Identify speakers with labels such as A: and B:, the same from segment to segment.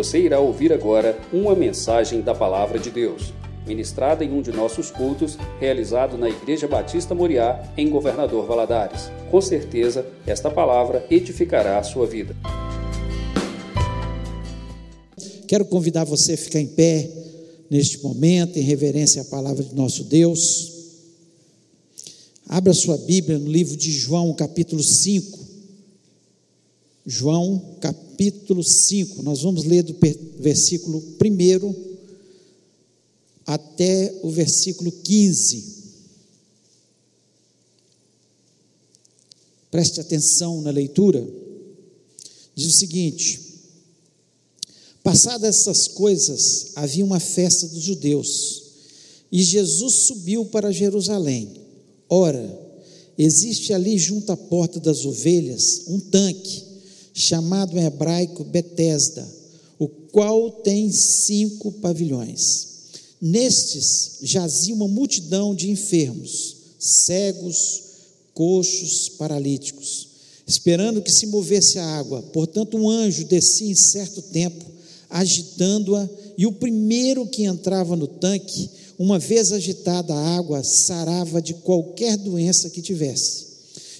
A: Você irá ouvir agora uma mensagem da Palavra de Deus, ministrada em um de nossos cultos, realizado na Igreja Batista Moriá, em Governador Valadares. Com certeza, esta palavra edificará a sua vida.
B: Quero convidar você a ficar em pé neste momento, em reverência à palavra de nosso Deus. Abra sua Bíblia no livro de João, capítulo 5. João, capítulo 5. Nós vamos ler do versículo 1 até o versículo 15. Preste atenção na leitura. Diz o seguinte: Passadas essas coisas, havia uma festa dos judeus, e Jesus subiu para Jerusalém. Ora, existe ali junto à porta das ovelhas um tanque, chamado em hebraico Betesda, o qual tem cinco pavilhões. Nestes jazia uma multidão de enfermos, cegos, coxos, paralíticos, esperando que se movesse a água. Portanto, um anjo descia em certo tempo agitando-a, e o primeiro que entrava no tanque, uma vez agitada a água, sarava de qualquer doença que tivesse.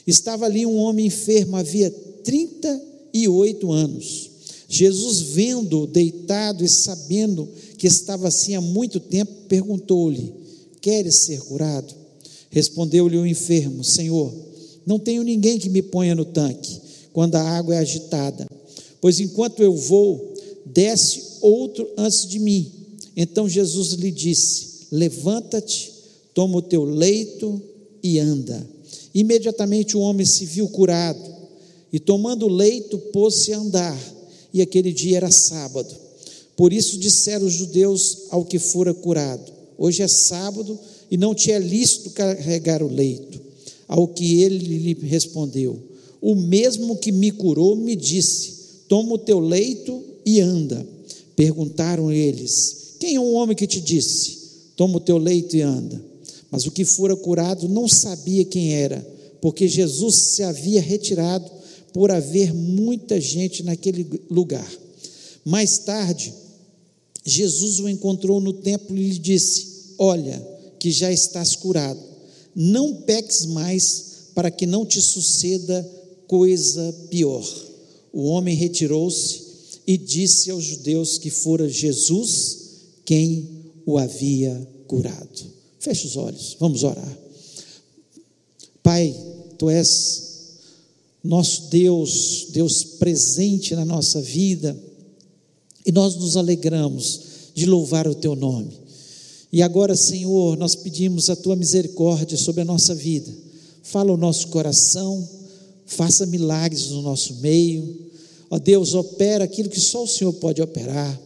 B: Estava ali um homem enfermo, havia 38 anos. Jesus, vendo-o deitado e sabendo que estava assim há muito tempo, perguntou-lhe: Queres ser curado? Respondeu-lhe o enfermo: Senhor, não tenho ninguém que me ponha no tanque quando a água é agitada, pois enquanto eu vou, desce outro antes de mim. Então Jesus lhe disse: Levanta-te, toma o teu leito e anda. Imediatamente o homem se viu curado e, tomando leito, pôs-se a andar. E aquele dia era sábado. Por isso disseram os judeus ao que fora curado: Hoje é sábado e não te é lícito carregar o leito. Ao que ele lhe respondeu: O mesmo que me curou me disse: Toma o teu leito e anda. Perguntaram eles: Quem é o homem que te disse? Toma o teu leito e anda. Mas o que fora curado não sabia quem era, porque Jesus se havia retirado por haver muita gente naquele lugar. Mais tarde, Jesus o encontrou no templo e lhe disse: Olha, que já estás curado, não peques mais, para que não te suceda coisa pior. O homem retirou-se e disse aos judeus que fora Jesus quem o havia curado. Feche os olhos, vamos orar. Pai, tu és nosso Deus, Deus presente na nossa vida, e nós nos alegramos de louvar o teu nome. E agora, Senhor, nós pedimos a tua misericórdia sobre a nossa vida. Fala o nosso coração, faça milagres no nosso meio Ó Deus, opera aquilo que só o Senhor pode operar.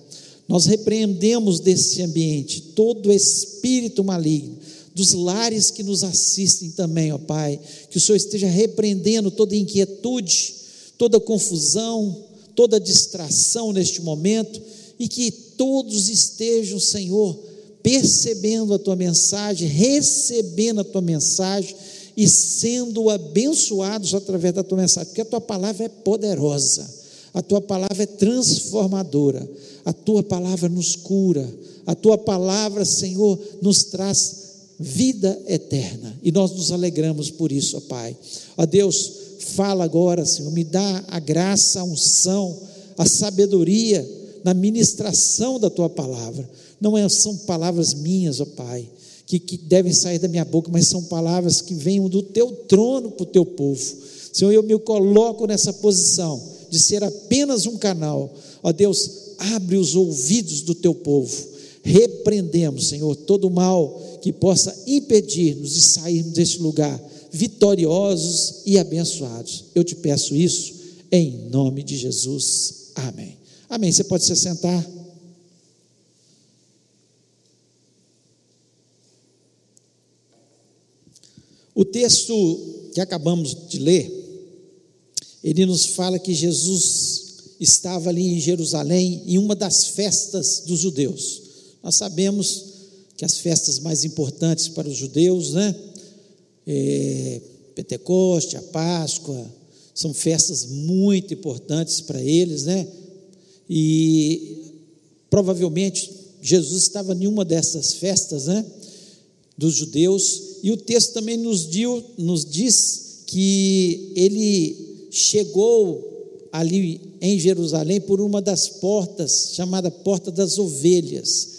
B: Nós repreendemos desse ambiente todo espírito maligno, dos lares que nos assistem também, ó Pai, que o Senhor esteja repreendendo toda inquietude, toda confusão, toda distração neste momento. E que todos estejam, Senhor, percebendo a tua mensagem, recebendo a tua mensagem e sendo abençoados através da tua mensagem, porque a tua palavra é poderosa a tua palavra é transformadora, a tua palavra nos cura, a tua palavra, Senhor, nos traz vida eterna e nós nos alegramos por isso, ó Pai. Ó Deus, fala agora, Senhor, me dá a graça, a unção, a sabedoria na ministração da tua palavra. Não é, são palavras minhas, ó Pai, que, que devem sair da minha boca, mas são palavras que venham do teu trono para o teu povo. Senhor, eu me coloco nessa posição de ser apenas um canal. Ó Deus, abre os ouvidos do teu povo. Repreendemos, Senhor, todo mal que possa impedir-nos de sairmos deste lugar vitoriosos e abençoados. Eu te peço isso em nome de Jesus. Amém. Amém. Você pode se sentar. O texto que acabamos de ler ele nos fala que Jesus estava ali em Jerusalém em uma das festas dos judeus. Nós sabemos que as festas mais importantes para os judeus, né? É, Pentecoste, a Páscoa, são festas muito importantes para eles, né? e provavelmente Jesus estava em uma dessas festas, né, dos judeus, e o texto também nos, dio, nos diz que ele chegou ali em Jerusalém por uma das portas, chamada Porta das Ovelhas.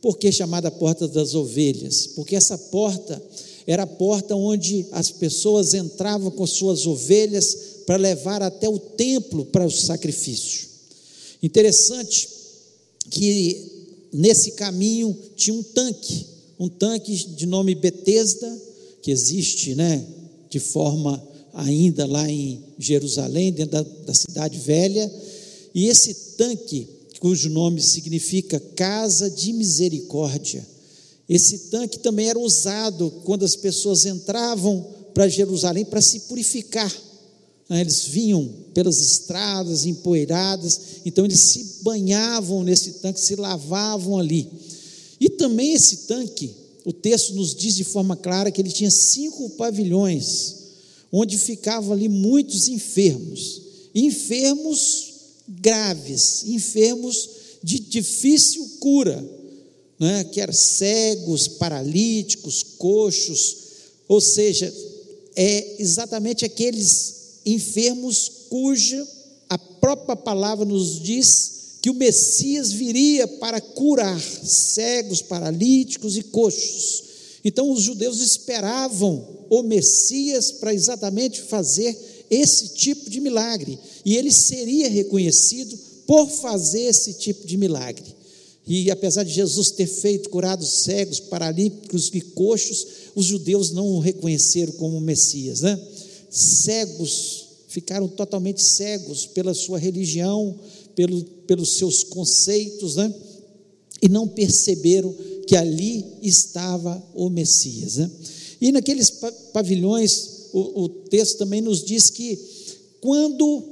B: Por que chamada Porta das Ovelhas? Porque essa porta era a porta onde as pessoas entravam com suas ovelhas para levar até o templo para o sacrifício. Interessante que nesse caminho tinha um tanque, um tanque de nome Betesda, que existe, né, de forma ainda lá em Jerusalém, dentro da, da cidade velha, e esse tanque, cujo nome significa Casa de Misericórdia, esse tanque também era usado quando as pessoas entravam para Jerusalém para se purificar. Né? Eles vinham pelas estradas empoeiradas, então eles se banhavam nesse tanque, se lavavam ali. E também esse tanque, o texto nos diz de forma clara que ele tinha cinco pavilhões, onde ficavam ali muitos enfermos, enfermos graves, enfermos de difícil cura, né? que eram cegos, paralíticos, coxos, ou seja, é exatamente aqueles enfermos cuja a própria palavra nos diz que o Messias viria para curar cegos, paralíticos e coxos. Então os judeus esperavam o Messias para exatamente fazer esse tipo de milagre, e ele seria reconhecido por fazer esse tipo de milagre. E apesar de Jesus ter feito curados cegos, paralíticos e coxos, os judeus não o reconheceram como Messias, né? Cegos, ficaram totalmente cegos pela sua religião, pelo, pelos seus conceitos, né? E não perceberam que ali estava o Messias, né? E naqueles pavilhões, o, o texto também nos diz que quando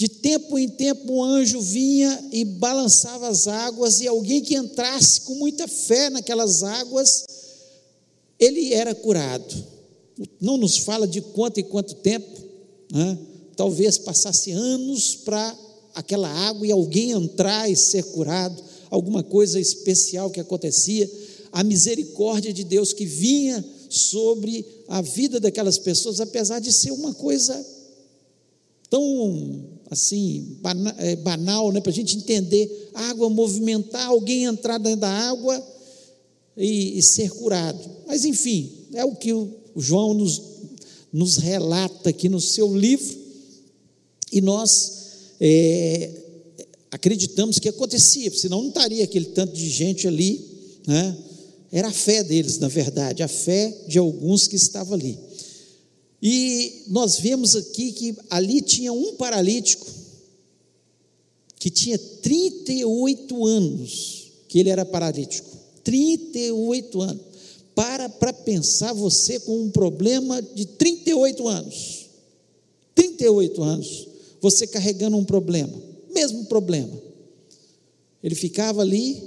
B: de tempo em tempo o anjo vinha e balançava as águas, e alguém que entrasse com muita fé naquelas águas, ele era curado. Não nos fala de quanto e quanto tempo, né? talvez passasse anos para aquela água e alguém entrar e ser curado, alguma coisa especial que acontecia, a misericórdia de Deus que vinha sobre a vida daquelas pessoas, apesar de ser uma coisa tão assim é, banal, né, para a gente entender, água movimentar, alguém entrar dentro da água e, e, ser curado. Mas enfim, é o que o João nos, nos relata aqui no seu livro, e nós é, acreditamos que acontecia, senão não estaria aquele tanto de gente ali, né? Era a fé deles, na verdade, a fé de alguns que estavam ali. E nós vemos aqui que ali tinha um paralítico que tinha 38 anos que ele era paralítico. 38 anos. Para para pensar você com um problema de 38 anos. 38 anos, você carregando um problema, mesmo problema. Ele ficava ali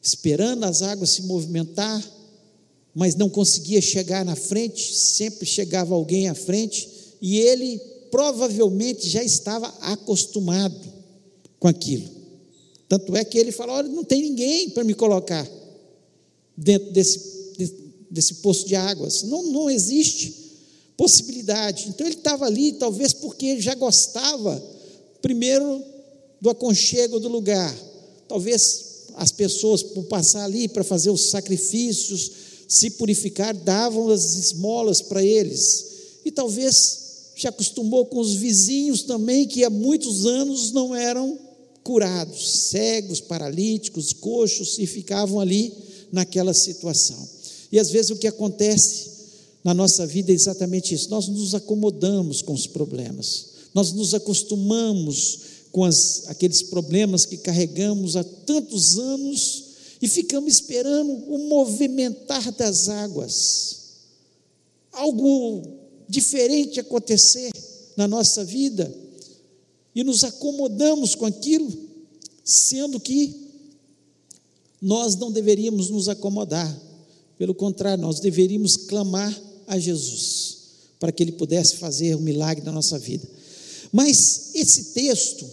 B: esperando as águas se movimentar, mas não conseguia chegar na frente, sempre chegava alguém à frente, e ele provavelmente já estava acostumado com aquilo. Tanto é que ele fala: olha, não tem ninguém para me colocar dentro desse, desse poço de águas. Não, não existe possibilidade. Então ele estava ali, talvez porque ele já gostava, primeiro, do aconchego do lugar. Talvez as pessoas, por passar ali para fazer os sacrifícios, se purificar, davam as esmolas para eles. E talvez se acostumou com os vizinhos também, que há muitos anos não eram curados, cegos, paralíticos, coxos, e ficavam ali naquela situação. E às vezes o que acontece na nossa vida é exatamente isso: nós nos acomodamos com os problemas, nós nos acostumamos com as, aqueles problemas que carregamos há tantos anos e ficamos esperando o movimentar das águas, algo diferente acontecer na nossa vida. E nos acomodamos com aquilo, sendo que nós não deveríamos nos acomodar, pelo contrário, nós deveríamos clamar a Jesus para que Ele pudesse fazer um milagre na nossa vida. Mas esse texto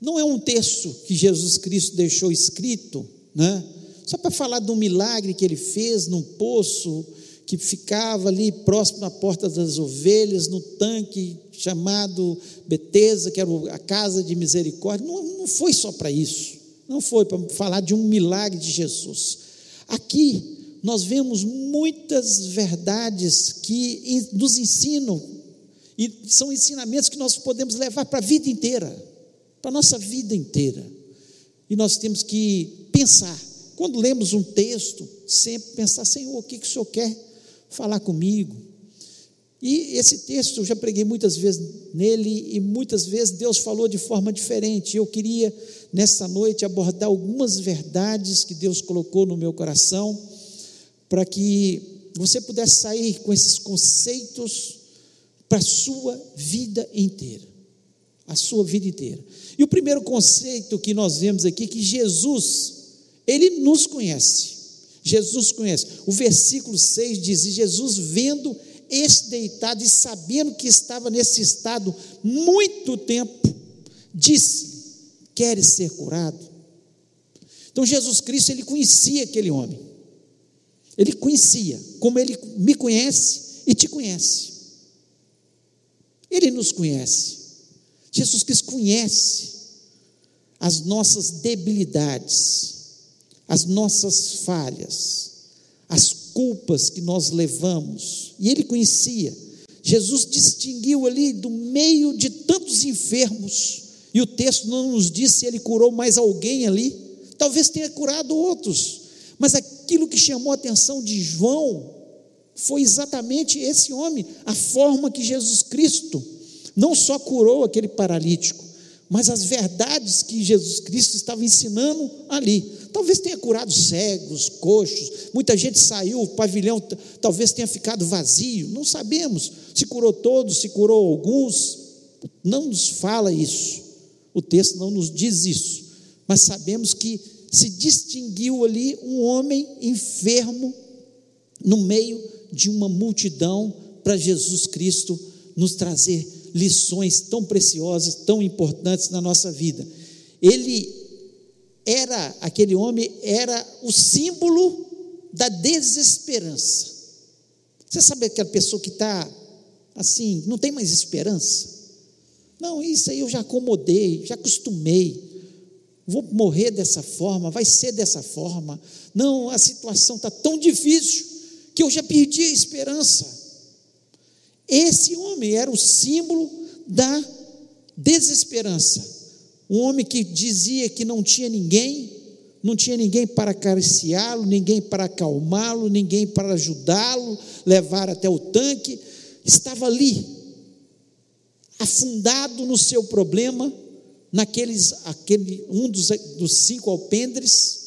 B: não é um texto que Jesus Cristo deixou escrito, né? Só para falar do milagre que ele fez num poço que ficava ali próximo à porta das ovelhas, no tanque chamado Betesda, que era a casa de misericórdia. Não, não foi só para isso. Não foi para falar de um milagre de Jesus. Aqui nós vemos muitas verdades que nos ensinam, e são ensinamentos que nós podemos levar para a vida inteira, para a nossa vida inteira. E nós temos que pensar, quando lemos um texto, sempre pensar: Senhor, o que, que o Senhor quer falar comigo? E esse texto eu já preguei muitas vezes nele e muitas vezes Deus falou de forma diferente. Eu queria nessa noite abordar algumas verdades que Deus colocou no meu coração para que você pudesse sair com esses conceitos para a sua vida inteira. A sua vida inteira. E o primeiro conceito que nós vemos aqui é que Jesus, ele nos conhece. Jesus conhece. O versículo 6 diz: e Jesus vendo este deitado e sabendo que estava nesse estado muito tempo, disse: Queres ser curado? Então Jesus Cristo, ele conhecia aquele homem. Ele conhecia, como ele me conhece e te conhece. Ele nos conhece. Jesus Cristo conhece as nossas debilidades, as nossas falhas, as culpas que nós levamos, e ele conhecia. Jesus distinguiu ali do meio de tantos enfermos, e o texto não nos diz se ele curou mais alguém ali, talvez tenha curado outros, mas aquilo que chamou a atenção de João foi exatamente esse homem, a forma que Jesus Cristo não só curou aquele paralítico, mas as verdades que Jesus Cristo estava ensinando ali. Talvez tenha curado cegos, coxos, muita gente saiu, o pavilhão talvez tenha ficado vazio, não sabemos se curou todos, se curou alguns, não nos fala isso, o texto não nos diz isso, mas sabemos que se distinguiu ali um homem enfermo no meio de uma multidão para Jesus Cristo nos trazer lições tão preciosas, tão importantes na nossa vida. Ele era, aquele homem era o símbolo da desesperança. Você sabe aquela pessoa que está assim, não tem mais esperança? Não, isso aí eu já acomodei, já acostumei. Vou morrer dessa forma, vai ser dessa forma. Não, a situação está tão difícil que eu já perdi a esperança. Esse homem era o símbolo da desesperança. Um homem que dizia que não tinha ninguém, não tinha ninguém para acariciá-lo, ninguém para acalmá-lo, ninguém para ajudá-lo, levar até o tanque, estava ali, afundado no seu problema, naqueles, aquele, um dos, dos cinco alpendres,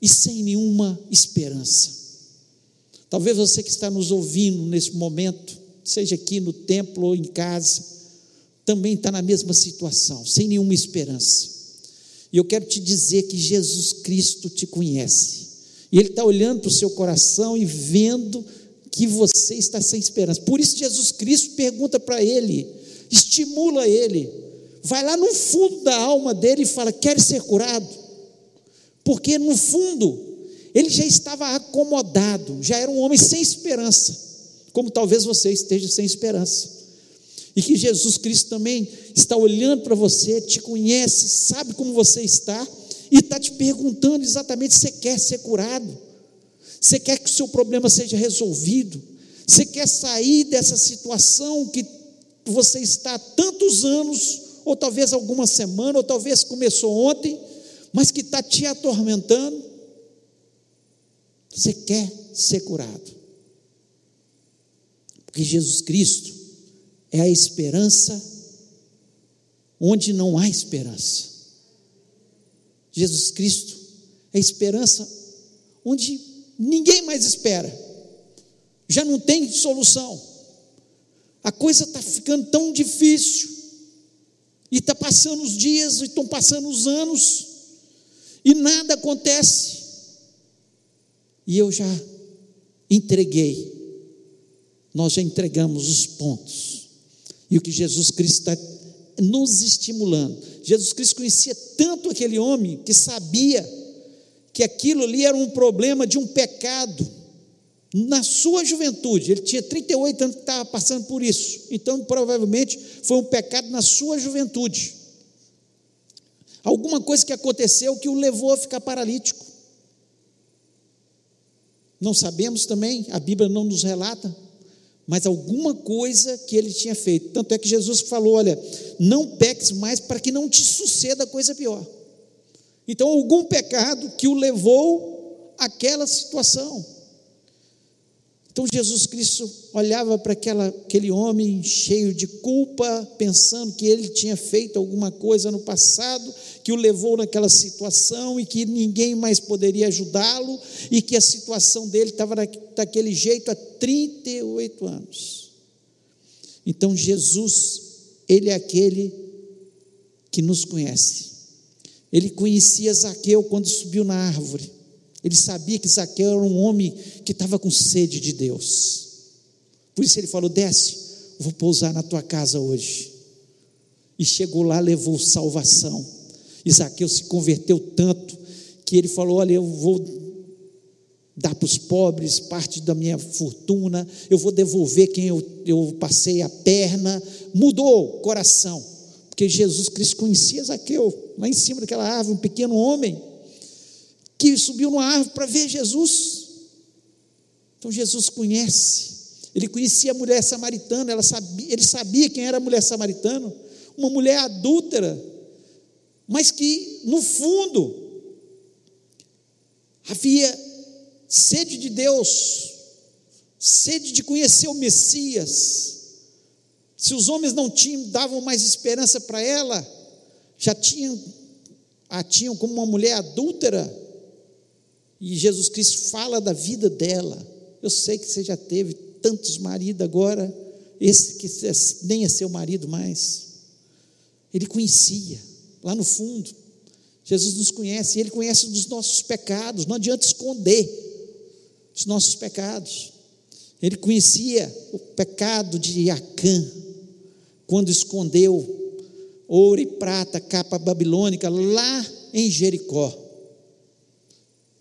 B: e sem nenhuma esperança. Talvez você que está nos ouvindo nesse momento, seja aqui no templo ou em casa, também está na mesma situação, sem nenhuma esperança. E eu quero te dizer que Jesus Cristo te conhece. E Ele está olhando para o seu coração e vendo que você está sem esperança. Por isso, Jesus Cristo pergunta para ele, estimula ele, vai lá no fundo da alma dele e fala: Quer ser curado? Porque no fundo, ele já estava acomodado, já era um homem sem esperança, como talvez você esteja sem esperança. E que Jesus Cristo também está olhando para você, te conhece, sabe como você está e está te perguntando exatamente se você quer ser curado, você quer que o seu problema seja resolvido, você quer sair dessa situação que você está há tantos anos, ou talvez alguma semana, ou talvez começou ontem, mas que está te atormentando. Você quer ser curado. Porque Jesus Cristo é a esperança onde não há esperança. Jesus Cristo é a esperança onde ninguém mais espera, já não tem solução. A coisa está ficando tão difícil, e está passando os dias, e estão passando os anos, e nada acontece. E eu já entreguei, nós já entregamos os pontos E o que Jesus Cristo está nos estimulando. Jesus Cristo conhecia tanto aquele homem que sabia que aquilo ali era um problema de um pecado na sua juventude. Ele tinha 38 anos que estava passando por isso. Então, provavelmente, foi um pecado na sua juventude. Alguma coisa que aconteceu que o levou a ficar paralítico. Não sabemos também, a Bíblia não nos relata, mas alguma coisa que ele tinha feito. Tanto é que Jesus falou: olha, não peques mais para que não te suceda coisa pior. Então, algum pecado que o levou àquela situação. Então Jesus Cristo olhava para aquela, aquele homem cheio de culpa, pensando que ele tinha feito alguma coisa no passado que o levou naquela situação e que ninguém mais poderia ajudá-lo e que a situação dele estava daquele jeito há 38 anos. Então Jesus, ele é aquele que nos conhece. Ele conhecia Zaqueu quando subiu na árvore. Ele sabia que Zaqueu era um homem que estava com sede de Deus. Por isso ele falou: Desce, vou pousar na tua casa hoje. E chegou lá, levou salvação. E Zaqueu se converteu tanto que ele falou: Olha, eu vou dar para os pobres parte da minha fortuna, eu vou devolver quem eu, eu passei a perna. Mudou o coração, porque Jesus Cristo conhecia Zaqueu, lá em cima daquela árvore, um pequeno homem que subiu numa árvore para ver Jesus. Então Jesus conhece. Ele conhecia a mulher samaritana, sabia, ele sabia quem era a mulher samaritana, uma mulher adúltera, mas que no fundo havia sede de Deus, sede de conhecer o Messias. Se os homens não tinham, davam mais esperança para ela, já tinham a tinham como uma mulher adúltera, e Jesus Cristo fala da vida dela. Eu sei que você já teve tantos maridos agora, esse que nem é seu marido mais. Ele conhecia, lá no fundo. Jesus nos conhece, ele conhece os nossos pecados, não adianta esconder os nossos pecados. Ele conhecia o pecado de Acã, quando escondeu ouro e prata, capa babilônica, lá em Jericó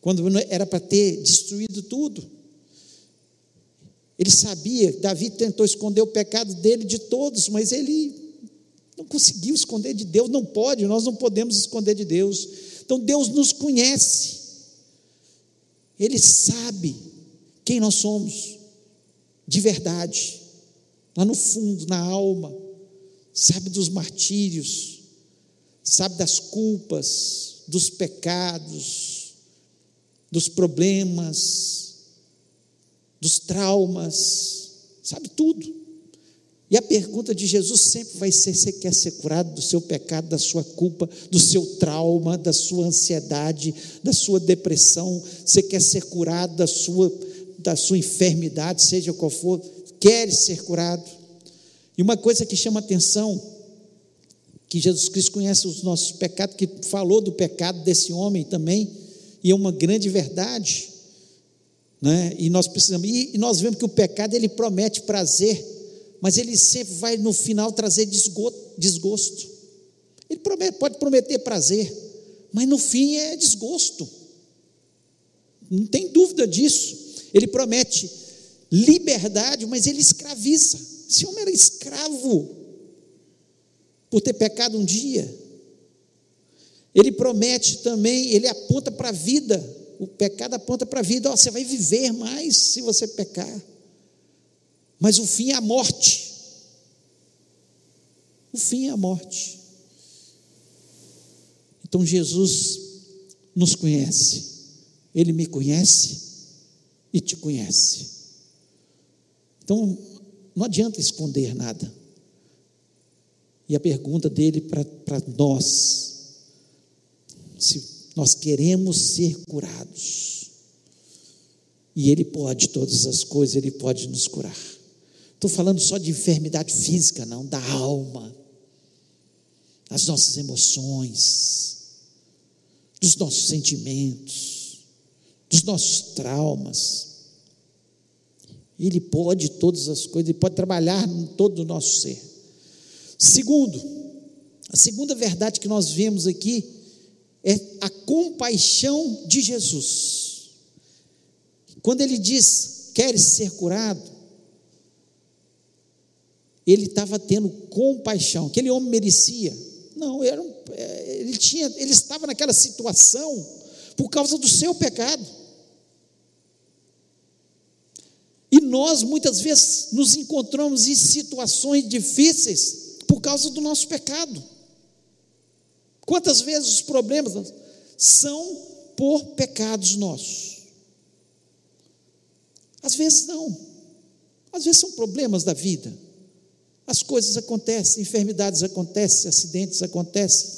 B: quando era para ter destruído tudo. Ele sabia, Davi tentou esconder o pecado dele de todos, mas ele não conseguiu esconder de Deus, não pode, nós não podemos esconder de Deus. Então Deus nos conhece, Ele sabe quem nós somos, de verdade, lá no fundo, na alma, sabe dos martírios, sabe das culpas, dos pecados, dos problemas, dos traumas, sabe tudo. E a pergunta de Jesus sempre vai ser: você quer ser curado do seu pecado, da sua culpa, do seu trauma, da sua ansiedade, da sua depressão? Você quer ser curado da sua, da sua enfermidade, seja qual for? Quer ser curado? E uma coisa que chama atenção, que Jesus Cristo conhece os nossos pecados, que falou do pecado desse homem também, e é uma grande verdade. Né? E nós precisamos, e nós vemos que o pecado ele promete prazer, mas ele sempre vai no final trazer desgosto. Ele promete, pode prometer prazer, mas no fim é desgosto. Não tem dúvida disso. Ele promete liberdade, mas ele escraviza. Esse homem era escravo por ter pecado um dia. Ele promete também, ele aponta para a vida. O pecado aponta para a vida. Oh, você vai viver mais se você pecar. Mas o fim é a morte. O fim é a morte. Então Jesus nos conhece. Ele me conhece e te conhece. Então, não adianta esconder nada. E a pergunta dele para nós se nós queremos ser curados. E Ele pode todas as coisas, Ele pode nos curar. Estou falando só de enfermidade física, não, da alma, das nossas emoções, dos nossos sentimentos, dos nossos traumas. Ele pode todas as coisas, Ele pode trabalhar em todo o nosso ser. Segundo, a segunda verdade que nós vemos aqui é a compaixão de Jesus. Quando ele diz, queres ser curado? Ele estava tendo compaixão. Aquele homem merecia? Não, era um, é, ele, tinha, ele estava naquela situação por causa do seu pecado. E nós muitas vezes nos encontramos em situações difíceis por causa do nosso pecado. Quantas vezes os problemas são por pecados nossos? Às vezes não. Às vezes são problemas da vida. As coisas acontecem, enfermidades acontecem, acidentes acontecem.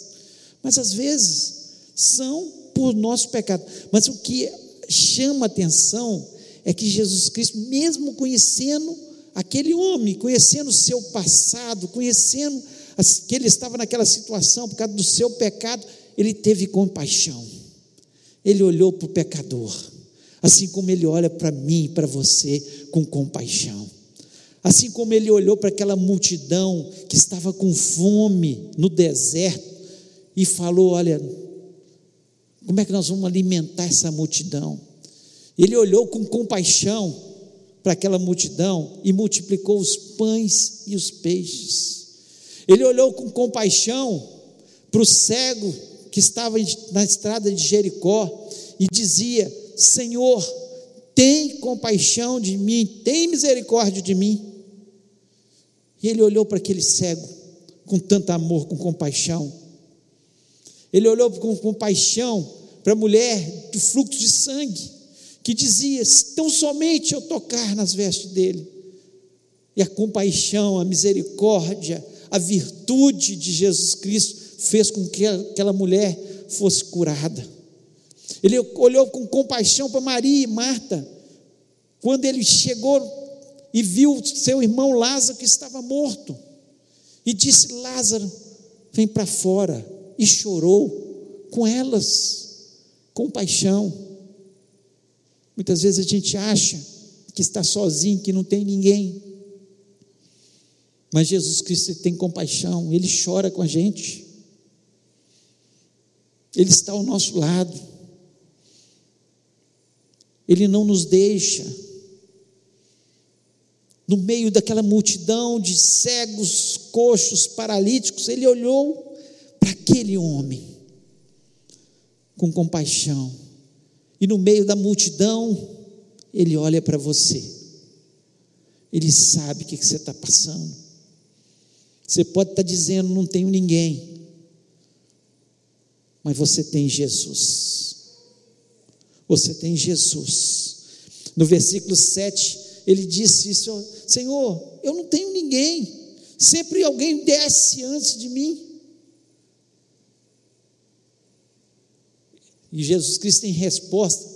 B: Mas às vezes são por nosso pecado. Mas o que chama atenção é que Jesus Cristo, mesmo conhecendo aquele homem, conhecendo o seu passado, conhecendo que ele estava naquela situação por causa do seu pecado, ele teve compaixão. Ele olhou para o pecador, assim como ele olha para mim e para você com compaixão. Assim como ele olhou para aquela multidão que estava com fome no deserto e falou: Olha, como é que nós vamos alimentar essa multidão? Ele olhou com compaixão para aquela multidão e multiplicou os pães e os peixes. Ele olhou com compaixão para o cego que estava na estrada de Jericó e dizia: Senhor, tem compaixão de mim, tem misericórdia de mim. E ele olhou para aquele cego com tanto amor, com compaixão. Ele olhou com compaixão para a mulher do fluxo de sangue, que dizia: tão somente eu tocar nas vestes dele. E a compaixão, a misericórdia, a virtude de Jesus Cristo fez com que aquela mulher fosse curada. Ele olhou com compaixão para Maria e Marta, quando ele chegou e viu seu irmão Lázaro que estava morto, e disse: Lázaro, vem para fora, e chorou com elas, compaixão. Muitas vezes a gente acha que está sozinho, que não tem ninguém. Mas Jesus Cristo tem compaixão, Ele chora com a gente, Ele está ao nosso lado, Ele não nos deixa. No meio daquela multidão de cegos, coxos, paralíticos, Ele olhou para aquele homem com compaixão, e no meio da multidão, Ele olha para você, Ele sabe o que você está passando. Você pode estar dizendo, não tenho ninguém, mas você tem Jesus. Você tem Jesus. No versículo 7, ele disse isso: Senhor, eu não tenho ninguém, sempre alguém desce antes de mim. E Jesus Cristo tem resposta.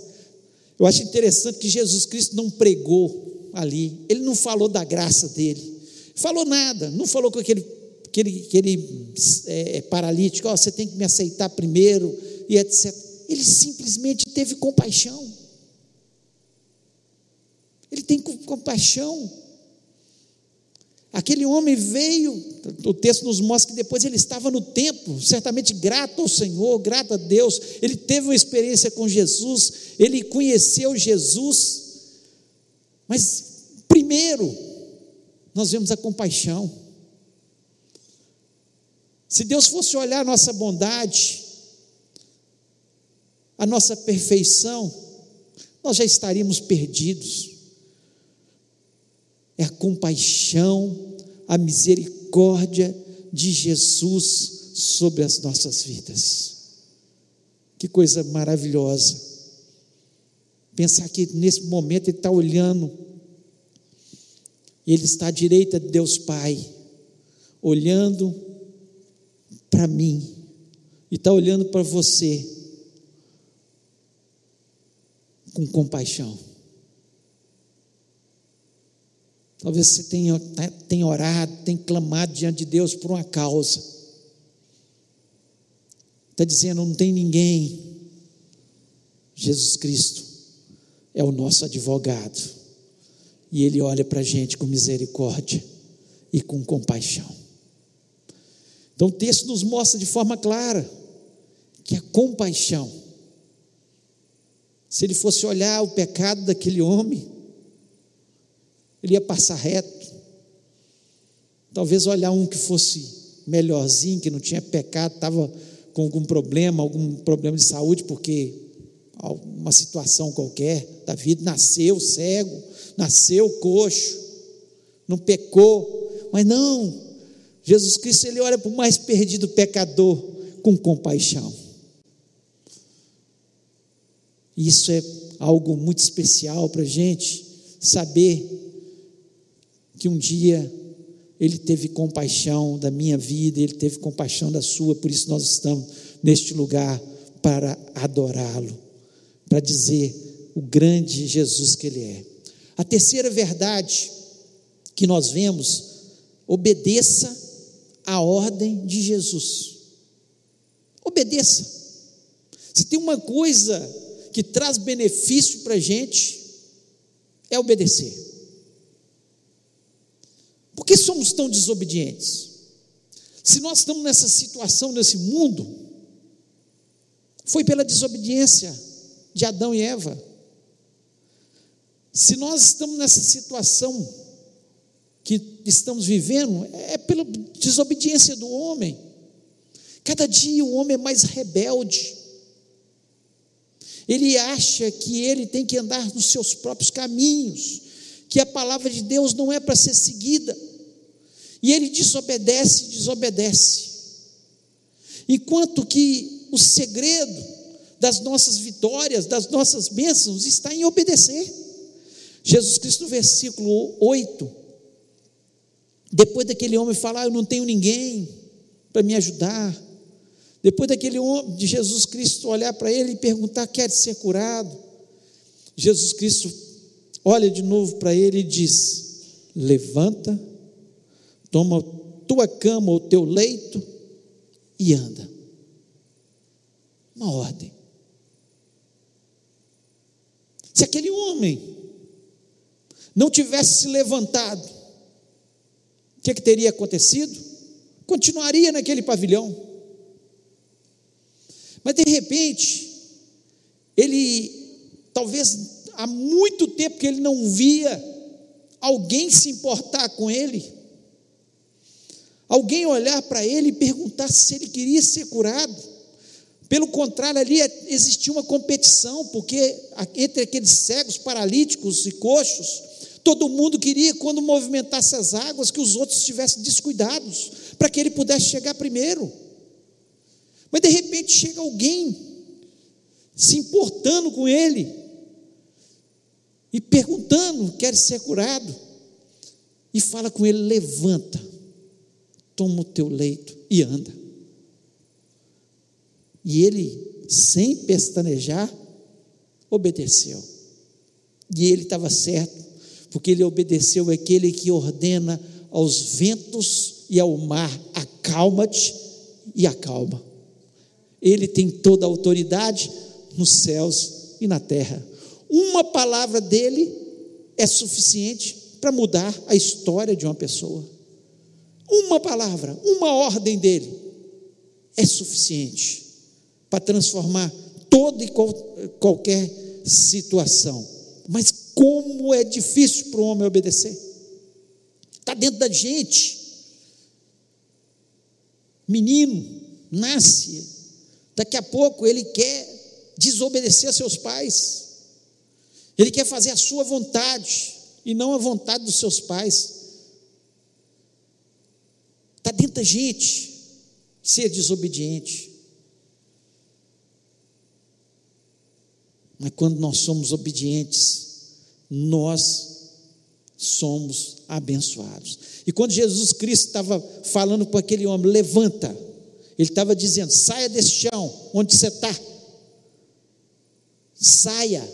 B: Eu acho interessante que Jesus Cristo não pregou ali, ele não falou da graça dele. Falou nada, não falou com aquele, aquele, aquele é, paralítico, oh, você tem que me aceitar primeiro, e etc. Ele simplesmente teve compaixão. Ele tem compaixão. Aquele homem veio, o texto nos mostra que depois ele estava no templo, certamente grato ao Senhor, grato a Deus. Ele teve uma experiência com Jesus, ele conheceu Jesus. Mas, primeiro, nós vemos a compaixão. Se Deus fosse olhar a nossa bondade, a nossa perfeição, nós já estaríamos perdidos. É a compaixão, a misericórdia de Jesus sobre as nossas vidas. Que coisa maravilhosa. Pensar que nesse momento Ele está olhando ele está à direita de Deus Pai, olhando para mim, e está olhando para você com compaixão. Talvez você tenha, tenha orado, tenha clamado diante de Deus por uma causa. Está dizendo, não tem ninguém. Jesus Cristo é o nosso advogado e Ele olha para a gente com misericórdia e com compaixão. Então o texto nos mostra de forma clara que a compaixão, se ele fosse olhar o pecado daquele homem, ele ia passar reto. Talvez olhar um que fosse melhorzinho, que não tinha pecado, estava com algum problema, algum problema de saúde, porque uma situação qualquer da vida, nasceu cego, nasceu coxo, não pecou, mas não, Jesus Cristo ele olha para o mais perdido pecador com compaixão. Isso é algo muito especial para a gente saber que um dia ele teve compaixão da minha vida, ele teve compaixão da sua, por isso nós estamos neste lugar para adorá-lo, para dizer o grande Jesus que ele é. A terceira verdade que nós vemos, obedeça a ordem de Jesus. Obedeça. Se tem uma coisa que traz benefício para a gente, é obedecer. Por que somos tão desobedientes? Se nós estamos nessa situação, nesse mundo, foi pela desobediência de Adão e Eva. Se nós estamos nessa situação que estamos vivendo é pela desobediência do homem. Cada dia o homem é mais rebelde. Ele acha que ele tem que andar nos seus próprios caminhos, que a palavra de Deus não é para ser seguida. E ele desobedece, desobedece. Enquanto que o segredo das nossas vitórias, das nossas bênçãos, está em obedecer. Jesus Cristo, no versículo 8, depois daquele homem falar, eu não tenho ninguém para me ajudar. Depois daquele homem, de Jesus Cristo olhar para ele e perguntar: quer ser curado? Jesus Cristo olha de novo para ele e diz: levanta, toma tua cama ou teu leito e anda. Uma ordem. Se aquele homem não tivesse se levantado, que, que teria acontecido? Continuaria naquele pavilhão. Mas de repente, ele, talvez há muito tempo que ele não via alguém se importar com ele, alguém olhar para ele e perguntar se ele queria ser curado. Pelo contrário, ali existia uma competição, porque entre aqueles cegos, paralíticos e coxos, Todo mundo queria, quando movimentasse as águas, que os outros estivessem descuidados, para que ele pudesse chegar primeiro. Mas de repente chega alguém se importando com ele e perguntando: quer ser curado? E fala com ele: levanta, toma o teu leito e anda. E ele, sem pestanejar, obedeceu. E ele estava certo porque ele obedeceu aquele que ordena aos ventos e ao mar: acalma-te e acalma. Ele tem toda a autoridade nos céus e na terra. Uma palavra dele é suficiente para mudar a história de uma pessoa. Uma palavra, uma ordem dele é suficiente para transformar toda e qualquer situação. Mas como é difícil para o homem obedecer. Está dentro da gente. Menino, nasce, daqui a pouco ele quer desobedecer a seus pais, ele quer fazer a sua vontade e não a vontade dos seus pais. Está dentro da gente ser desobediente. Mas quando nós somos obedientes, nós somos abençoados. E quando Jesus Cristo estava falando com aquele homem, levanta, ele estava dizendo: saia desse chão, onde você está, saia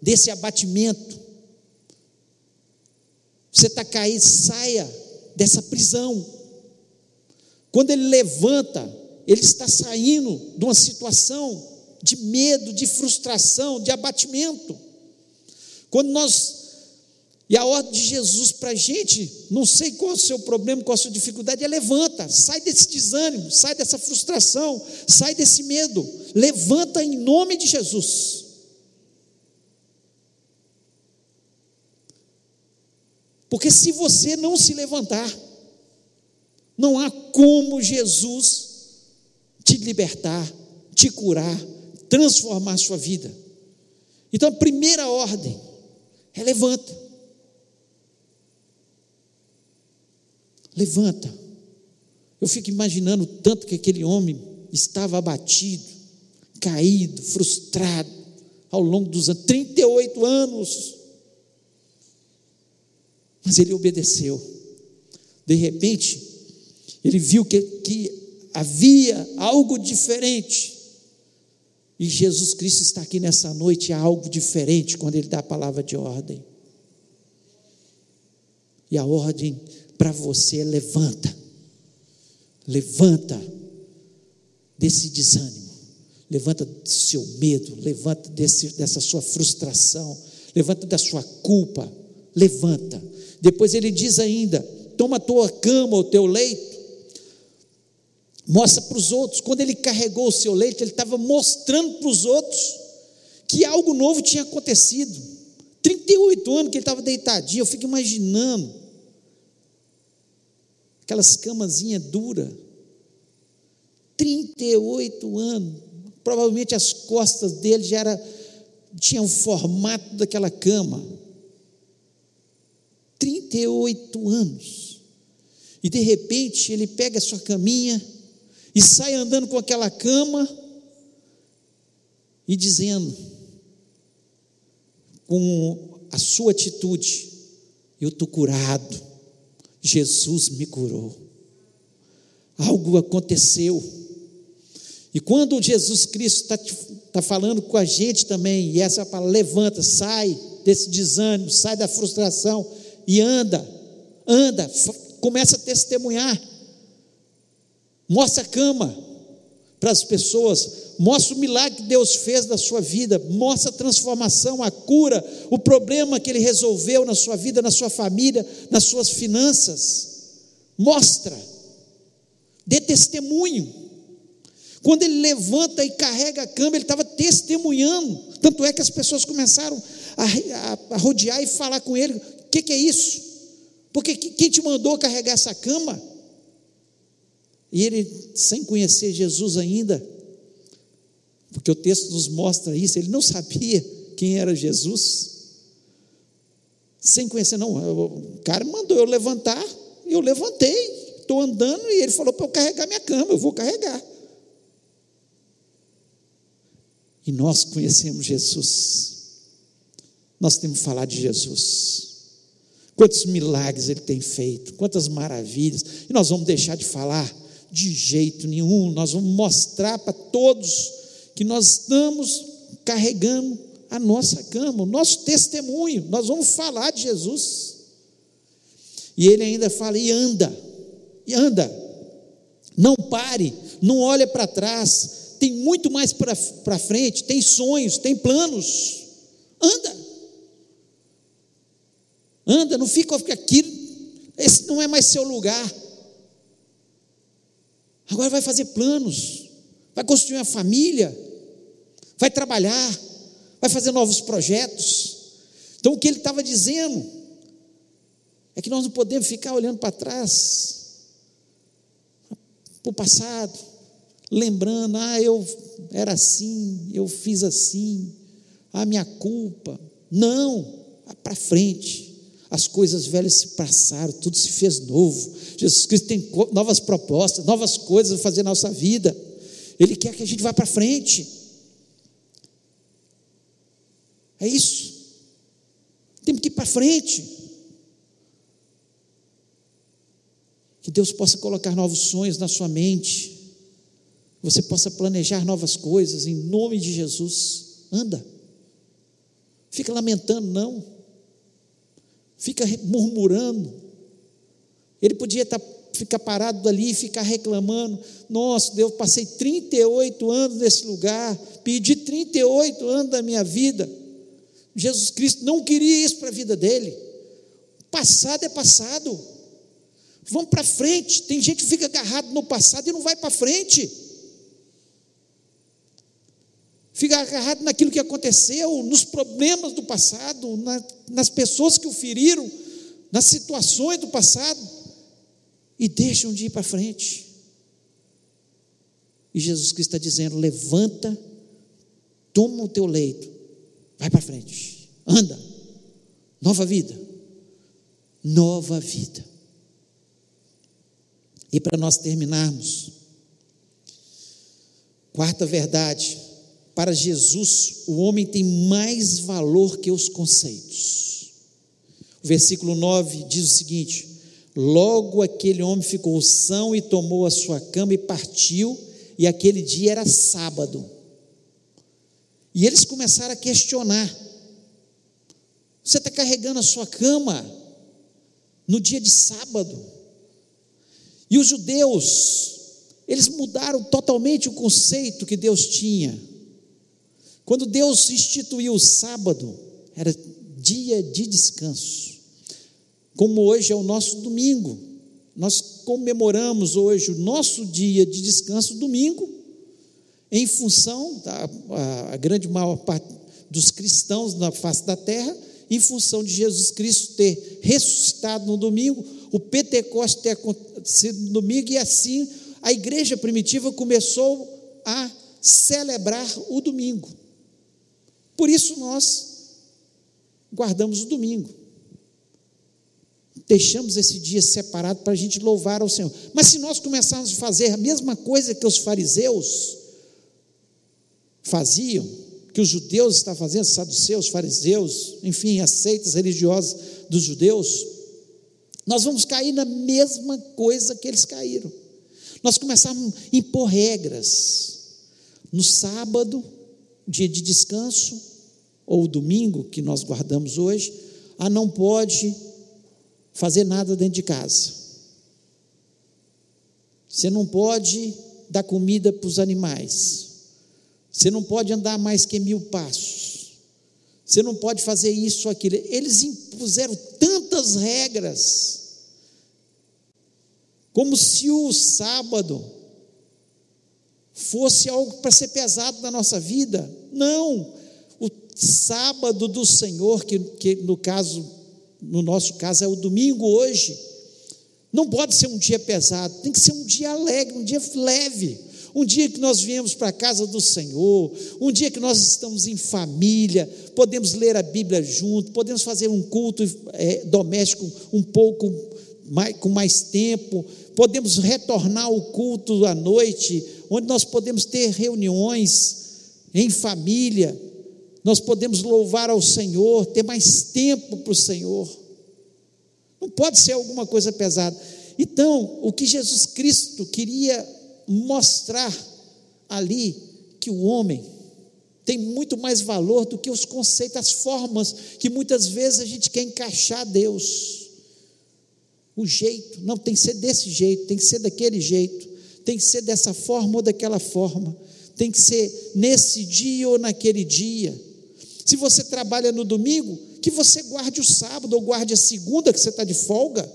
B: desse abatimento, você está caído, saia dessa prisão. Quando ele levanta, ele está saindo de uma situação de medo, de frustração, de abatimento. Quando nós E a ordem de Jesus para a gente, não sei qual é o seu problema, qual é a sua dificuldade, é levanta, sai desse desânimo, sai dessa frustração, sai desse medo, levanta em nome de Jesus. Porque se você não se levantar, não há como Jesus te libertar, te curar, transformar a sua vida. Então a primeira ordem é levanta. Levanta. Eu fico imaginando tanto que aquele homem estava abatido, caído, frustrado, ao longo dos anos 38 anos. Mas ele obedeceu. De repente, ele viu que, que havia algo diferente. E Jesus Cristo está aqui nessa noite, há algo diferente quando ele dá a palavra de ordem. E a ordem para você é levanta. Levanta desse desânimo. Levanta do seu medo, levanta desse, dessa sua frustração, levanta da sua culpa, levanta. Depois ele diz ainda: toma a tua cama, o teu leito, mostra para os outros. Quando ele carregou o seu leito, ele estava mostrando para os outros que algo novo tinha acontecido. 38 anos que ele estava deitadinho, eu fico imaginando aquelas camazinhas duras. 38 anos, provavelmente as costas dele já era, tinham o formato daquela cama. 38 anos. E de repente ele pega a sua caminha e sai andando com aquela cama e dizendo, com a sua atitude: Eu estou curado, Jesus me curou. Algo aconteceu. E quando Jesus Cristo está tá falando com a gente também, e essa palavra levanta, sai desse desânimo, sai da frustração, e anda, anda, começa a testemunhar. Mostra a cama para as pessoas, mostra o milagre que Deus fez na sua vida, mostra a transformação, a cura, o problema que Ele resolveu na sua vida, na sua família, nas suas finanças. Mostra, dê testemunho. Quando ele levanta e carrega a cama, ele estava testemunhando. Tanto é que as pessoas começaram a, a, a rodear e falar com ele: que, que é isso? Porque quem te mandou carregar essa cama? E ele, sem conhecer Jesus ainda, porque o texto nos mostra isso, ele não sabia quem era Jesus. Sem conhecer, não, o cara mandou eu levantar, eu levantei, estou andando e ele falou para eu carregar minha cama, eu vou carregar. E nós conhecemos Jesus, nós temos que falar de Jesus. Quantos milagres ele tem feito, quantas maravilhas. E nós vamos deixar de falar de jeito nenhum, nós vamos mostrar para todos que nós estamos carregando a nossa cama, o nosso testemunho, nós vamos falar de Jesus. E ele ainda fala: e anda, e anda, não pare, não olhe para trás, tem muito mais para frente, tem sonhos, tem planos, anda. Anda, não fica aqui, esse não é mais seu lugar. Agora vai fazer planos, vai construir uma família, vai trabalhar, vai fazer novos projetos. Então o que ele estava dizendo é que nós não podemos ficar olhando para trás, para o passado, lembrando, ah, eu era assim, eu fiz assim, a ah, minha culpa. Não, para frente as coisas velhas se passaram, tudo se fez novo. Jesus Cristo tem novas propostas, novas coisas a fazer na nossa vida. Ele quer que a gente vá para frente. É isso. Temos que ir para frente. Que Deus possa colocar novos sonhos na sua mente. Você possa planejar novas coisas em nome de Jesus. Anda. Fica lamentando, não fica murmurando. Ele podia estar, ficar parado ali e ficar reclamando: Nossa, Deus, passei 38 anos nesse lugar, pedi 38 anos da minha vida. Jesus Cristo não queria isso para a vida dele. Passado é passado. Vamos para frente. Tem gente que fica agarrado no passado e não vai para frente. Fica agarrado naquilo que aconteceu, nos problemas do passado, na, nas pessoas que o feriram, nas situações do passado, e deixam de ir para frente. E Jesus Cristo está dizendo: levanta, toma o teu leito, vai para frente, anda, nova vida, nova vida. E para nós terminarmos, quarta verdade, para Jesus, o homem tem mais valor que os conceitos. O versículo 9 diz o seguinte: Logo aquele homem ficou são e tomou a sua cama e partiu, e aquele dia era sábado. E eles começaram a questionar: Você está carregando a sua cama no dia de sábado? E os judeus, eles mudaram totalmente o conceito que Deus tinha. Quando Deus instituiu o sábado, era dia de descanso. Como hoje é o nosso domingo. Nós comemoramos hoje o nosso dia de descanso, domingo, em função da a, a grande maior parte dos cristãos na face da terra, em função de Jesus Cristo ter ressuscitado no domingo, o Pentecostes ter acontecido no domingo, e assim a igreja primitiva começou a celebrar o domingo. Por isso nós guardamos o domingo. Deixamos esse dia separado para a gente louvar ao Senhor. Mas se nós começarmos a fazer a mesma coisa que os fariseus faziam, que os judeus estavam fazendo, saduceus, fariseus, enfim, as seitas religiosas dos judeus, nós vamos cair na mesma coisa que eles caíram. Nós começamos a impor regras. No sábado, dia de descanso, ou domingo, que nós guardamos hoje, a não pode fazer nada dentro de casa. Você não pode dar comida para os animais. Você não pode andar mais que mil passos. Você não pode fazer isso ou aquilo. Eles impuseram tantas regras, como se o sábado fosse algo para ser pesado na nossa vida. Não, o sábado do Senhor, que, que no caso, no nosso caso é o domingo hoje, não pode ser um dia pesado, tem que ser um dia alegre, um dia leve, um dia que nós viemos para a casa do Senhor, um dia que nós estamos em família, podemos ler a Bíblia junto, podemos fazer um culto é, doméstico um pouco mais, com mais tempo, podemos retornar ao culto à noite, onde nós podemos ter reuniões em família, nós podemos louvar ao Senhor, ter mais tempo para o Senhor. Não pode ser alguma coisa pesada. Então, o que Jesus Cristo queria mostrar ali, que o homem tem muito mais valor do que os conceitos, as formas que muitas vezes a gente quer encaixar Deus. O jeito, não tem que ser desse jeito, tem que ser daquele jeito, tem que ser dessa forma ou daquela forma, tem que ser nesse dia ou naquele dia. Se você trabalha no domingo, que você guarde o sábado ou guarde a segunda, que você está de folga,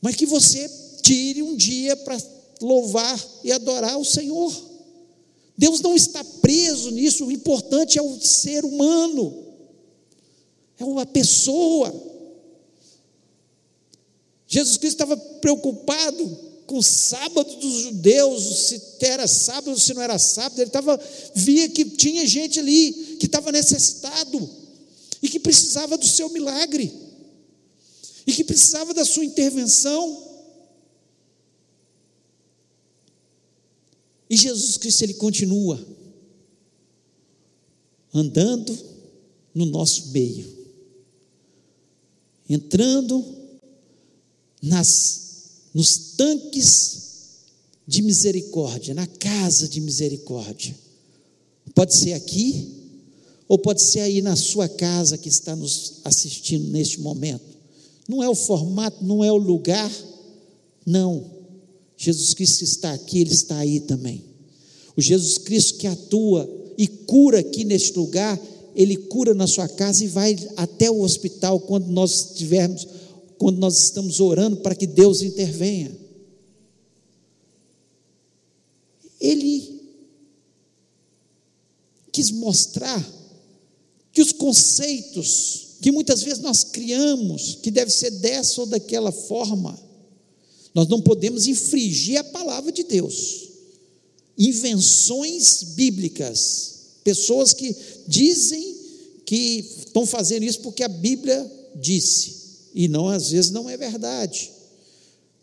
B: mas que você tire um dia para louvar e adorar o Senhor. Deus não está preso nisso, o importante é o ser humano, é uma pessoa. Jesus Cristo estava preocupado com o sábado dos judeus, se era sábado, se não era sábado, ele estava, via que tinha gente ali que estava necessitado e que precisava do seu milagre e que precisava da sua intervenção. E Jesus Cristo ele continua andando no nosso meio, entrando nas nos tanques de misericórdia, na casa de misericórdia. Pode ser aqui, ou pode ser aí na sua casa que está nos assistindo neste momento. Não é o formato, não é o lugar, não. Jesus Cristo está aqui, Ele está aí também. O Jesus Cristo que atua e cura aqui neste lugar, ele cura na sua casa e vai até o hospital quando nós estivermos, quando nós estamos orando para que Deus intervenha. Ele quis mostrar que os conceitos que muitas vezes nós criamos, que deve ser dessa ou daquela forma, nós não podemos infringir a palavra de Deus. Invenções bíblicas, pessoas que dizem que estão fazendo isso porque a Bíblia disse, e não às vezes não é verdade.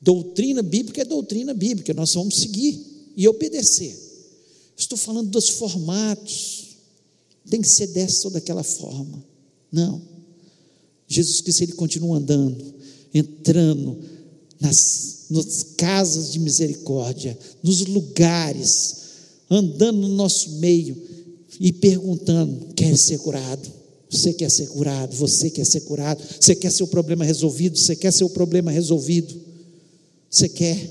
B: Doutrina bíblica é doutrina bíblica, nós vamos seguir e obedecer. Estou falando dos formatos, tem que ser dessa ou daquela forma. Não. Jesus Cristo ele continua andando, entrando nas, nas casas de misericórdia, nos lugares, andando no nosso meio e perguntando: quer ser curado? Você quer ser curado? Você quer ser curado? Você quer seu problema resolvido? Você quer seu problema resolvido? Você quer?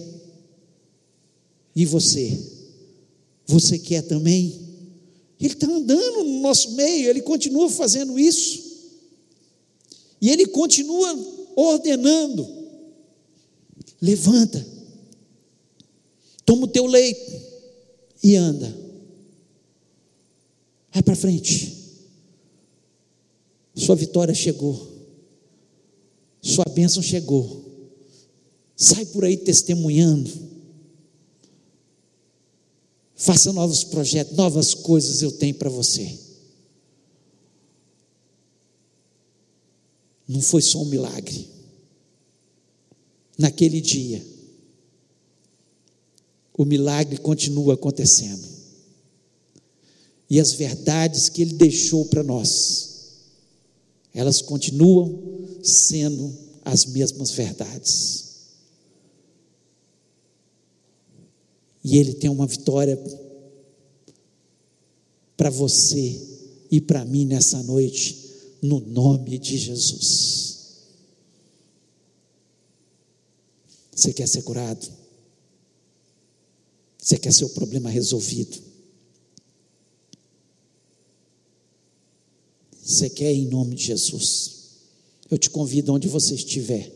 B: E você? Você quer também? Ele está andando no nosso meio, ele continua fazendo isso. E ele continua ordenando: levanta, toma o teu leito e anda. Vai para frente. Sua vitória chegou. Sua bênção chegou. Sai por aí testemunhando. Faça novos projetos, novas coisas eu tenho para você. Não foi só um milagre. Naquele dia, o milagre continua acontecendo. E as verdades que ele deixou para nós, elas continuam sendo as mesmas verdades. E ele tem uma vitória para você e para mim nessa noite no nome de Jesus. Você quer ser curado? Você quer seu problema resolvido? Você quer em nome de Jesus? Eu te convido onde você estiver.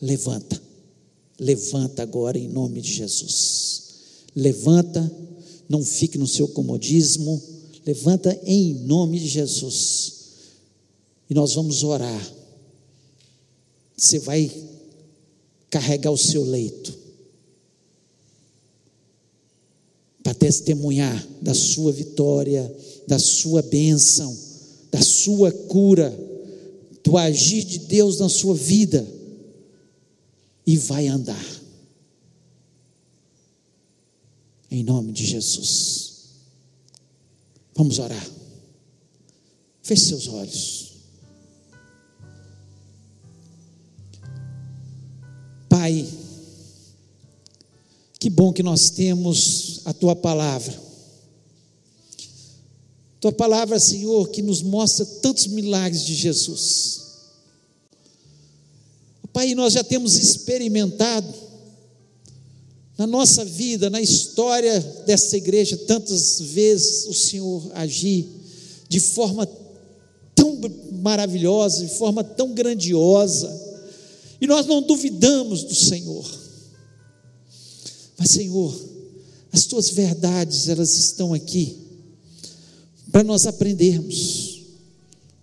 B: Levanta. Levanta agora em nome de Jesus. Levanta, não fique no seu comodismo. Levanta em nome de Jesus e nós vamos orar. Você vai carregar o seu leito para testemunhar da sua vitória, da sua bênção, da sua cura, do agir de Deus na sua vida e vai andar. Em nome de Jesus. Vamos orar. Feche seus olhos. Pai, que bom que nós temos a tua palavra. Tua palavra, Senhor, que nos mostra tantos milagres de Jesus. Pai, nós já temos experimentado na nossa vida, na história dessa igreja, tantas vezes o Senhor agir de forma tão maravilhosa, de forma tão grandiosa e nós não duvidamos do Senhor. Mas, Senhor, as tuas verdades, elas estão aqui para nós aprendermos.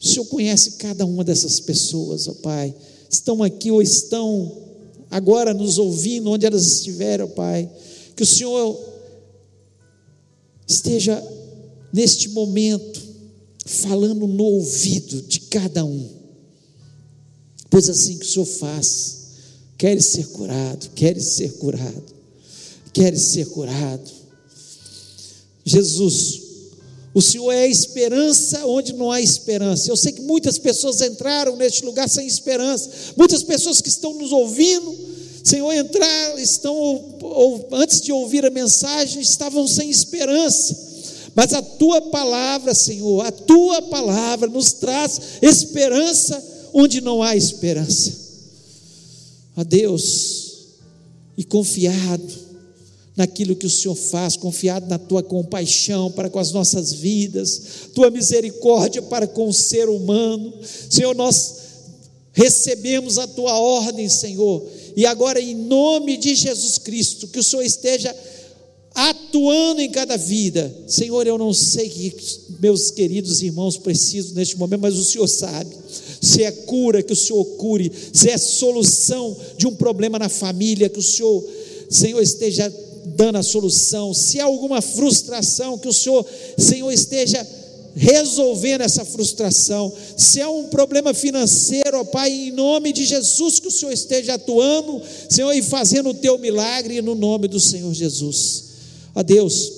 B: O Senhor conhece cada uma dessas pessoas, ó Pai. Estão aqui ou estão agora nos ouvindo, onde elas estiverem, ó Pai. Que o Senhor esteja neste momento falando no ouvido de cada um Pois assim que o Senhor faz. Queres ser curado, queres ser curado, queres ser curado. Jesus, o Senhor é a esperança onde não há esperança. Eu sei que muitas pessoas entraram neste lugar sem esperança. Muitas pessoas que estão nos ouvindo, Senhor, entrar, estão ou, antes de ouvir a mensagem, estavam sem esperança. Mas a tua palavra, Senhor, a tua palavra nos traz esperança onde não há esperança. A Deus, e confiado naquilo que o Senhor faz, confiado na tua compaixão para com as nossas vidas, tua misericórdia para com o ser humano. Senhor, nós recebemos a tua ordem, Senhor, e agora em nome de Jesus Cristo, que o Senhor esteja atuando em cada vida. Senhor, eu não sei que meus queridos irmãos precisam neste momento, mas o Senhor sabe. Se é cura, que o Senhor cure. Se é solução de um problema na família, que o Senhor, Senhor, esteja dando a solução. Se há alguma frustração, que o Senhor, Senhor, esteja resolvendo essa frustração. Se há um problema financeiro, ó Pai, em nome de Jesus, que o Senhor esteja atuando, Senhor, e fazendo o teu milagre no nome do Senhor Jesus. Ó Deus,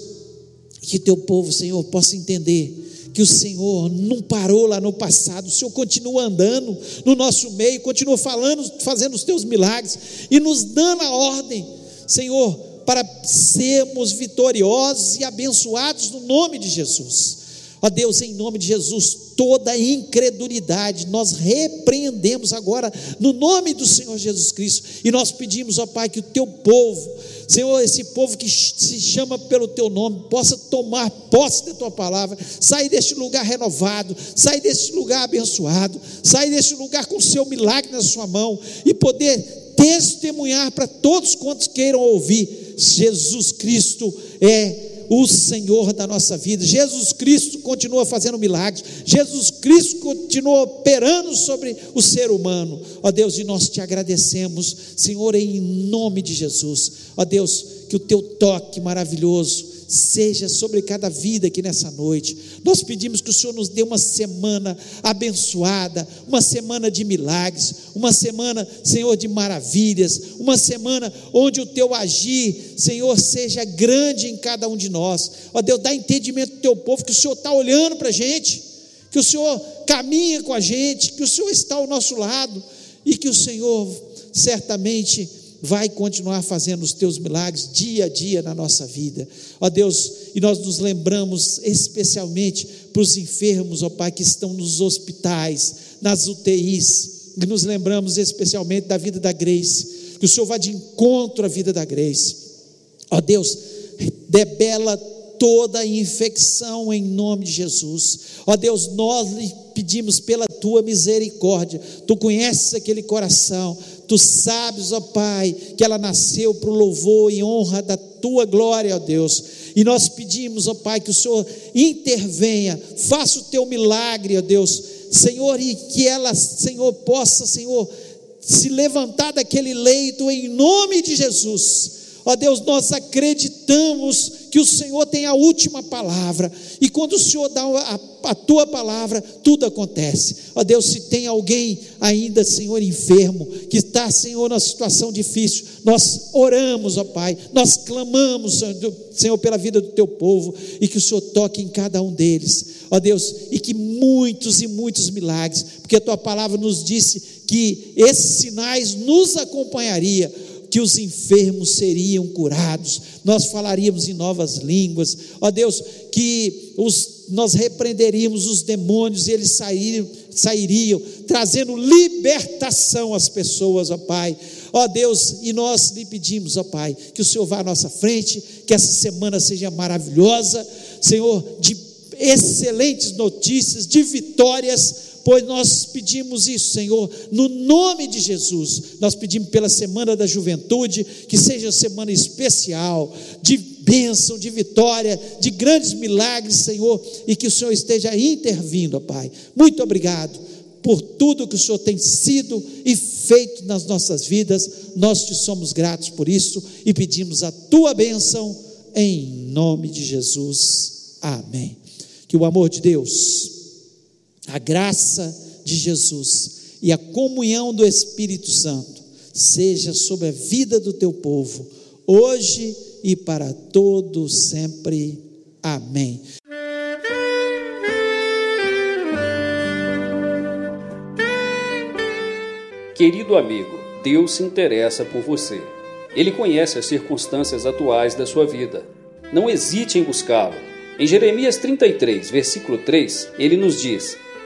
B: que teu povo, Senhor, possa entender que o Senhor não parou lá no passado, o Senhor continua andando no nosso meio, continua falando, fazendo os teus milagres e nos dando a ordem, Senhor, para sermos vitoriosos e abençoados no nome de Jesus. Ó Deus, em nome de Jesus, toda incredulidade nós repreendemos agora no nome do Senhor Jesus Cristo e nós pedimos, ó Pai, que o teu povo, Senhor, esse povo que se chama pelo teu nome, possa tomar posse da tua palavra, sair deste lugar renovado, sair deste lugar abençoado, sair deste lugar com o seu milagre na sua mão e poder testemunhar para todos quantos queiram ouvir: Jesus Cristo é o Senhor da nossa vida. Jesus Cristo continua fazendo milagres. Jesus Cristo continua operando sobre o ser humano. Ó Deus, e nós te agradecemos, Senhor, em nome de Jesus. Ó Deus, que o teu toque maravilhoso seja sobre cada vida aqui nessa noite. Nós pedimos que o Senhor nos dê uma semana abençoada, uma semana de milagres, uma semana, Senhor, de maravilhas, uma semana onde o teu agir, Senhor, seja grande em cada um de nós. Ó Deus, dá entendimento do teu povo que o Senhor está olhando para a gente, que o Senhor caminha com a gente, que o Senhor está ao nosso lado e que o Senhor certamente vai continuar fazendo os teus milagres dia a dia na nossa vida. Ó Deus, e nós nos lembramos especialmente para os enfermos, ó Pai, que estão nos hospitais, nas UTIs, e nos lembramos especialmente da vida da Grace, que o Senhor vá de encontro à vida da Grace. Ó Deus, debela toda infecção em nome de Jesus. Ó Deus, nós lhe pedimos pela tua misericórdia. Tu conheces aquele coração, Tu sabes, ó Pai, que ela nasceu para o louvor e honra da tua glória, ó Deus. E nós pedimos, ó Pai, que o Senhor intervenha, faça o teu milagre, ó Deus. Senhor, e que ela, Senhor, possa, Senhor, se levantar daquele leito em nome de Jesus. Ó Deus, nós acreditamos que o Senhor tem a última palavra, e quando o Senhor dá a, a tua palavra, tudo acontece. Ó Deus, se tem alguém ainda, Senhor, enfermo, que está, Senhor, numa situação difícil, nós oramos, ó Pai, nós clamamos, Senhor, pela vida do teu povo, e que o Senhor toque em cada um deles, ó Deus, e que muitos e muitos milagres, porque a tua palavra nos disse que esses sinais nos acompanharia que os enfermos seriam curados, nós falaríamos em novas línguas, ó Deus, que os, nós repreenderíamos os demônios e eles sairiam, sairiam, trazendo libertação às pessoas, ó Pai. Ó Deus, e nós lhe pedimos, ó Pai, que o Senhor vá à nossa frente, que essa semana seja maravilhosa, Senhor, de excelentes notícias, de vitórias pois nós pedimos isso, Senhor, no nome de Jesus. Nós pedimos pela semana da juventude, que seja semana especial, de bênção, de vitória, de grandes milagres, Senhor, e que o Senhor esteja intervindo, Pai. Muito obrigado por tudo que o Senhor tem sido e feito nas nossas vidas. Nós te somos gratos por isso e pedimos a tua bênção em nome de Jesus. Amém. Que o amor de Deus a graça de Jesus e a comunhão do Espírito Santo seja sobre a vida do teu povo, hoje e para todo sempre. Amém.
A: Querido amigo, Deus se interessa por você. Ele conhece as circunstâncias atuais da sua vida. Não hesite em buscá-lo. Em Jeremias 33, versículo 3, ele nos diz: